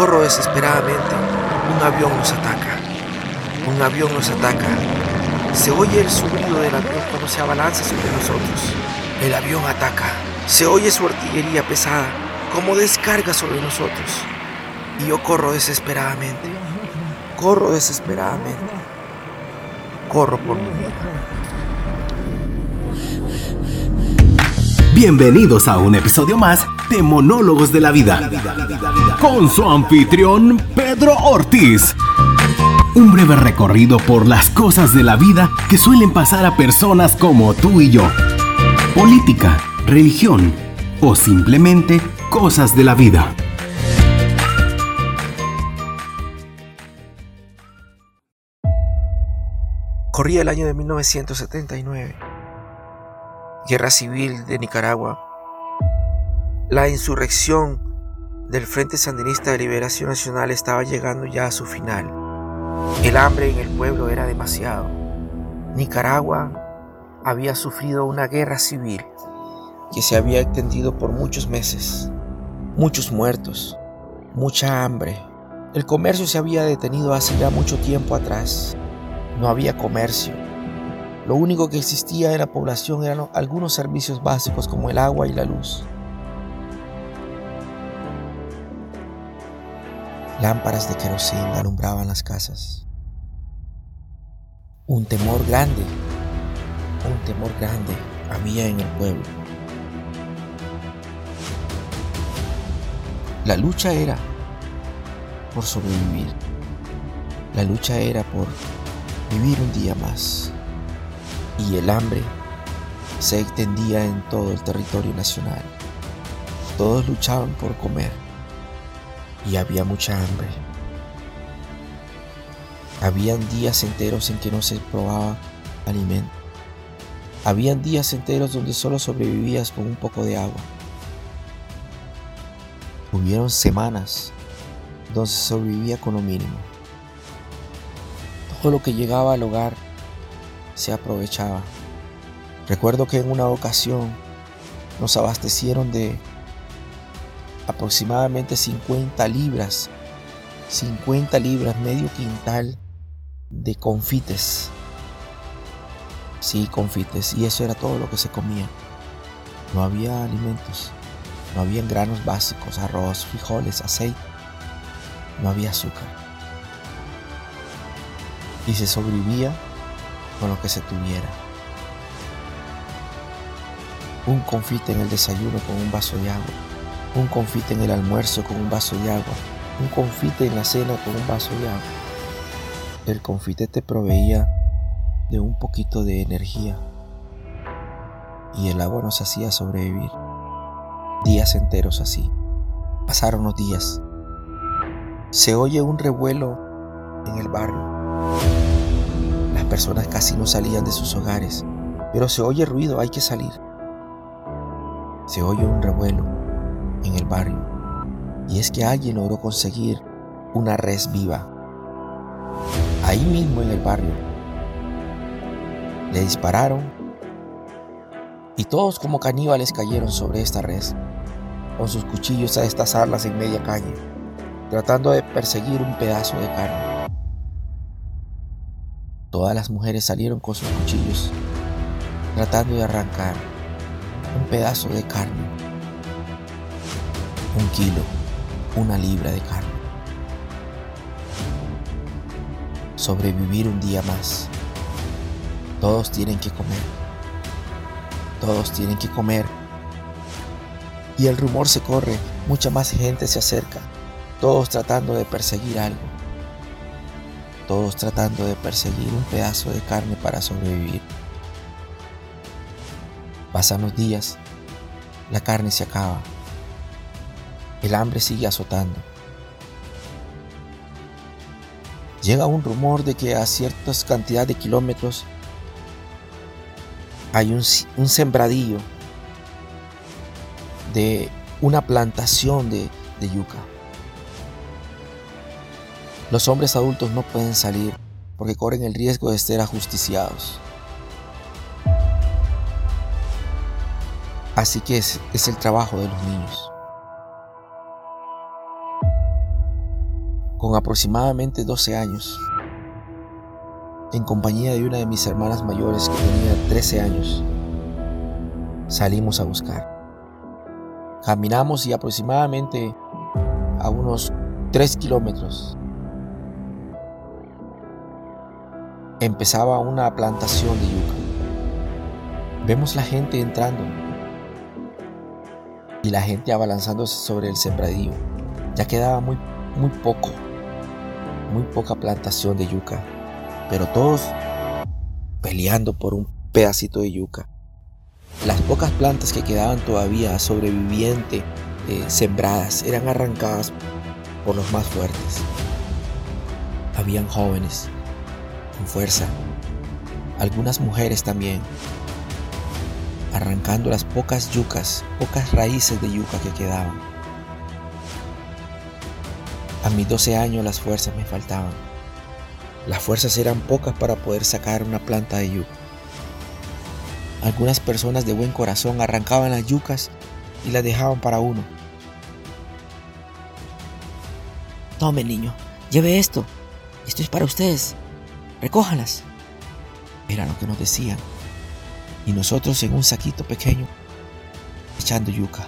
corro desesperadamente. Un avión nos ataca. Un avión nos ataca. Se oye el sonido del avión cuando se abalanza sobre nosotros. El avión ataca. Se oye su artillería pesada como descarga sobre nosotros. Y yo corro desesperadamente. Corro desesperadamente. Corro por mi vida. Bienvenidos a un episodio más de Monólogos de la Vida. Con su anfitrión Pedro Ortiz. Un breve recorrido por las cosas de la vida que suelen pasar a personas como tú y yo. Política, religión o simplemente cosas de la vida. Corría el año de 1979. Guerra civil de Nicaragua. La insurrección del Frente Sandinista de Liberación Nacional estaba llegando ya a su final. El hambre en el pueblo era demasiado. Nicaragua había sufrido una guerra civil que se había extendido por muchos meses. Muchos muertos, mucha hambre. El comercio se había detenido hace ya mucho tiempo atrás. No había comercio. Lo único que existía en la población eran algunos servicios básicos como el agua y la luz. Lámparas de querosén alumbraban las casas. Un temor grande, un temor grande había en el pueblo. La lucha era por sobrevivir. La lucha era por vivir un día más. Y el hambre se extendía en todo el territorio nacional. Todos luchaban por comer y había mucha hambre. Habían días enteros en que no se probaba alimento. Habían días enteros donde solo sobrevivías con un poco de agua. Hubieron semanas donde se sobrevivía con lo mínimo. Todo lo que llegaba al hogar se aprovechaba. Recuerdo que en una ocasión nos abastecieron de aproximadamente 50 libras, 50 libras, medio quintal de confites. Sí, confites. Y eso era todo lo que se comía. No había alimentos. No había granos básicos, arroz, frijoles, aceite. No había azúcar. Y se sobrevivía con lo que se tuviera. Un confite en el desayuno con un vaso de agua un confite en el almuerzo con un vaso de agua, un confite en la cena con un vaso de agua. El confite te proveía de un poquito de energía y el agua nos hacía sobrevivir. Días enteros así. Pasaron los días. Se oye un revuelo en el barrio. Personas casi no salían de sus hogares, pero se oye ruido, hay que salir. Se oye un revuelo en el barrio. Y es que alguien logró conseguir una res viva. Ahí mismo en el barrio. Le dispararon y todos como caníbales cayeron sobre esta res, con sus cuchillos a destazarlas en media calle, tratando de perseguir un pedazo de carne. Todas las mujeres salieron con sus cuchillos, tratando de arrancar un pedazo de carne un kilo, una libra de carne. Sobrevivir un día más. Todos tienen que comer. Todos tienen que comer. Y el rumor se corre, mucha más gente se acerca, todos tratando de perseguir algo. Todos tratando de perseguir un pedazo de carne para sobrevivir. Pasan los días, la carne se acaba el hambre sigue azotando. Llega un rumor de que a ciertas cantidad de kilómetros hay un, sembradillo de una plantación de yuca. Los hombres adultos no pueden salir porque corren el riesgo de ser ajusticiados. Así que es, es el trabajo de los niños. con aproximadamente 12 años, en compañía de una de mis hermanas mayores que tenía 13 años, salimos a buscar. Caminamos y aproximadamente a unos 3 kilómetros empezaba una plantación de yuca. Vemos la gente entrando y la gente abalanzándose sobre el sembradío. Ya quedaba muy, muy poco, muy poca plantación de yuca, pero todos peleando por un pedacito de yuca. Las pocas plantas que quedaban todavía sobrevivientes, eh, sembradas, eran arrancadas por los más fuertes. Habían jóvenes con fuerza, algunas mujeres también, arrancando las pocas yucas, pocas raíces de yuca que quedaban. A mis 12 años las fuerzas me faltaban. Las fuerzas eran pocas para poder sacar una planta de yuca. Algunas personas de buen corazón arrancaban las yucas y las dejaban para uno. Tome, niño, lleve esto. Esto es para ustedes. Recójalas. Era lo que nos decían. Y nosotros en un saquito pequeño, echando yuca.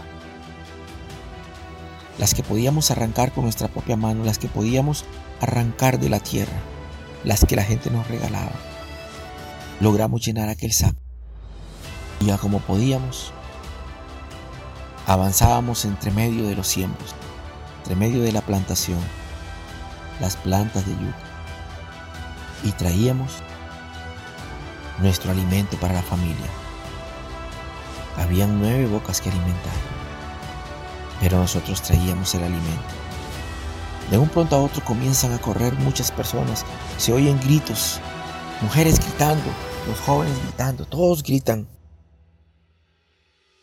Las que podíamos arrancar con nuestra propia mano, las que podíamos arrancar de la tierra, las que la gente nos regalaba. Logramos llenar aquel saco. Y ya como podíamos, avanzábamos entre medio de los siembros, entre medio de la plantación, las plantas de yuca y traíamos nuestro alimento para la familia. Habían nueve bocas que alimentar, pero nosotros traíamos el alimento. De un pronto a otro comienzan a correr muchas personas, se oyen gritos, mujeres gritando, los jóvenes gritando, todos gritan.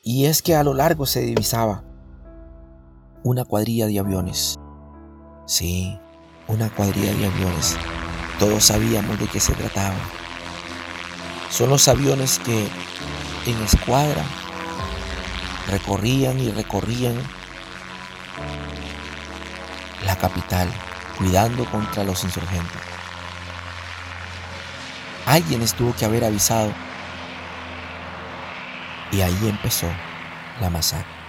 Y es que a lo largo se divisaba una cuadrilla de aviones. Sí, una cuadrilla de aviones todos sabíamos de qué se trataba. Son los aviones que en escuadra recorrían y recorrían la capital, cuidando contra los insurgentes. Alguien tuvo que haber avisado y ahí empezó la masacre.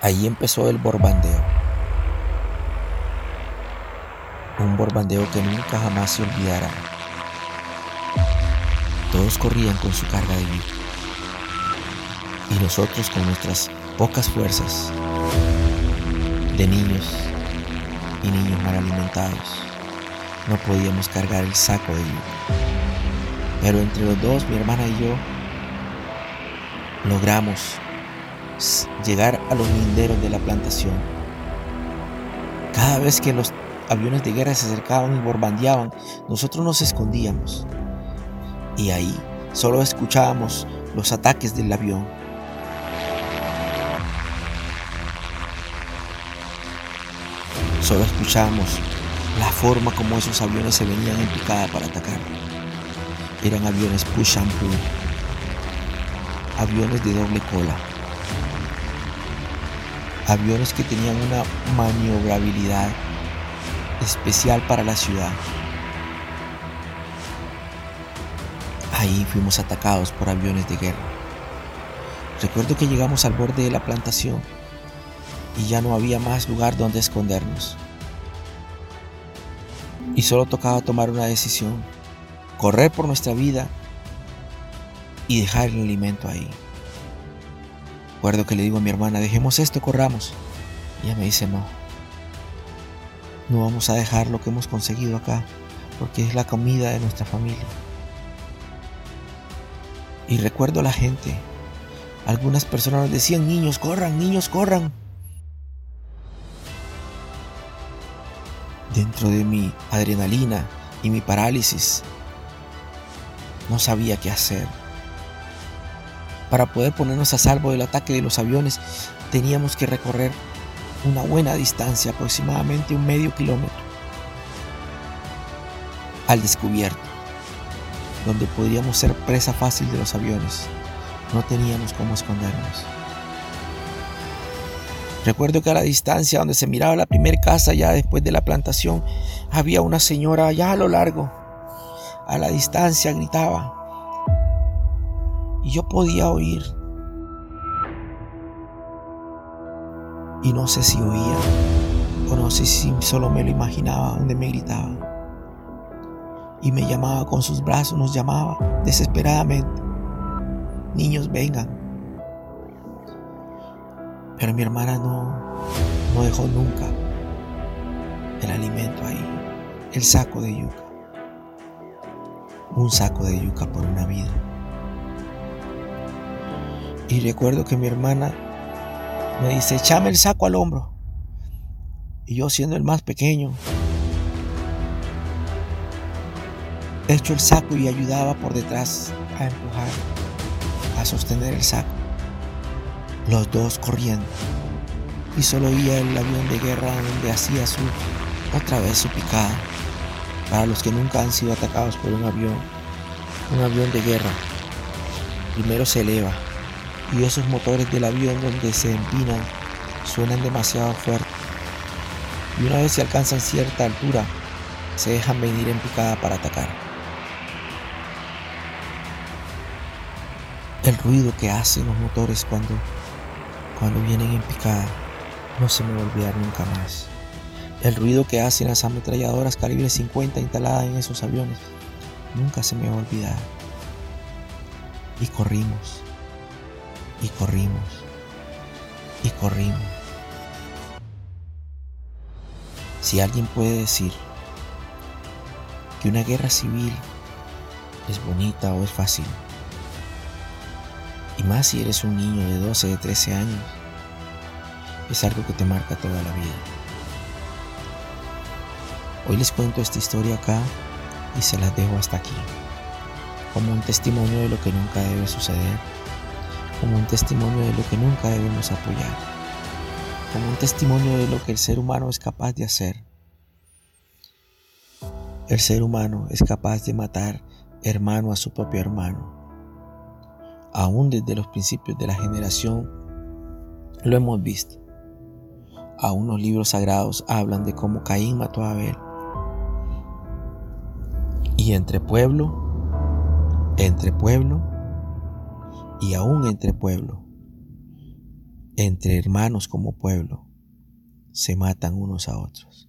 Ahí empezó el borbandeo. Un borbandeo que nunca jamás se olvidará. Todos corrían con su carga de vida y nosotros con nuestras pocas fuerzas de niños y niños mal alimentados no podíamos cargar el saco de vida. Pero entre los dos, mi hermana y yo, logramos llegar a los linderos de la plantación. Cada vez que los aviones de guerra se acercaban y borbandeaban, nosotros nos escondíamos. Y ahí solo escuchábamos los ataques del avión. Solo escuchábamos la forma como esos aviones se venían en picada para atacar. Eran aviones push and pull, aviones de doble cola, aviones que tenían una maniobrabilidad especial para la ciudad. Ahí fuimos atacados por aviones de guerra. Recuerdo que llegamos al borde de la plantación y ya no había más lugar donde escondernos. Y solo tocaba tomar una decisión, correr por nuestra vida y dejar el alimento ahí. Recuerdo que le digo a mi hermana, dejemos esto, corramos. Y ella me dice, no, no vamos a dejar lo que hemos conseguido acá, porque es la comida de nuestra familia. Y recuerdo a la gente. Algunas personas nos decían, niños, corran, niños, corran. Dentro de mi adrenalina y mi parálisis, no sabía qué hacer. Para poder ponernos a salvo del ataque de los aviones, teníamos que recorrer una buena distancia, aproximadamente un medio kilómetro, al descubierto, donde podríamos ser presa fácil de los aviones. No teníamos cómo escondernos. Recuerdo que a la distancia donde se miraba la primera casa ya después de la plantación, había una señora allá a lo largo. A la distancia gritaba. Y yo podía oír. Y no sé si oía o no sé si solo me lo imaginaba donde me gritaba. Y me llamaba con sus brazos, nos llamaba desesperadamente. Niños, vengan. Pero mi hermana no, no dejó nunca el alimento ahí, el saco de yuca. Un saco de yuca por una vida. Y recuerdo que mi hermana me dice, echame el saco al hombro. Y yo siendo el más pequeño, echo el saco y ayudaba por detrás a empujar, a sostener el saco los dos corriendo. Y solo oía el avión de guerra donde hacía su otra vez su picada. Para los que nunca han sido atacados por un avión, un avión de guerra, primero se eleva y esos motores del avión donde se empinan suenan demasiado fuerte. Y una vez se alcanzan cierta altura, se dejan venir en picada para atacar. El ruido que hacen los motores cuando cuando vienen en picada, no se me va a olvidar nunca más. El ruido que hacen las ametralladoras calibre 50 instaladas en esos aviones, nunca se me va a olvidar. Y corrimos, y corrimos, y corrimos. Si alguien puede decir que una guerra civil es bonita o es fácil, y más si eres un niño de 12, de 13 años. Es algo que te marca toda la vida. Hoy les cuento esta historia acá y se las dejo hasta aquí. Como un testimonio de lo que nunca debe suceder. Como un testimonio de lo que nunca debemos apoyar. Como un testimonio de lo que el ser humano es capaz de hacer. El ser humano es capaz de matar hermano a su propio hermano aún desde los principios de la generación, lo hemos visto. Aún los libros sagrados hablan de cómo Caín mató a Abel. Y entre pueblo, entre pueblo y aún entre pueblo, entre hermanos como pueblo, se matan unos a otros.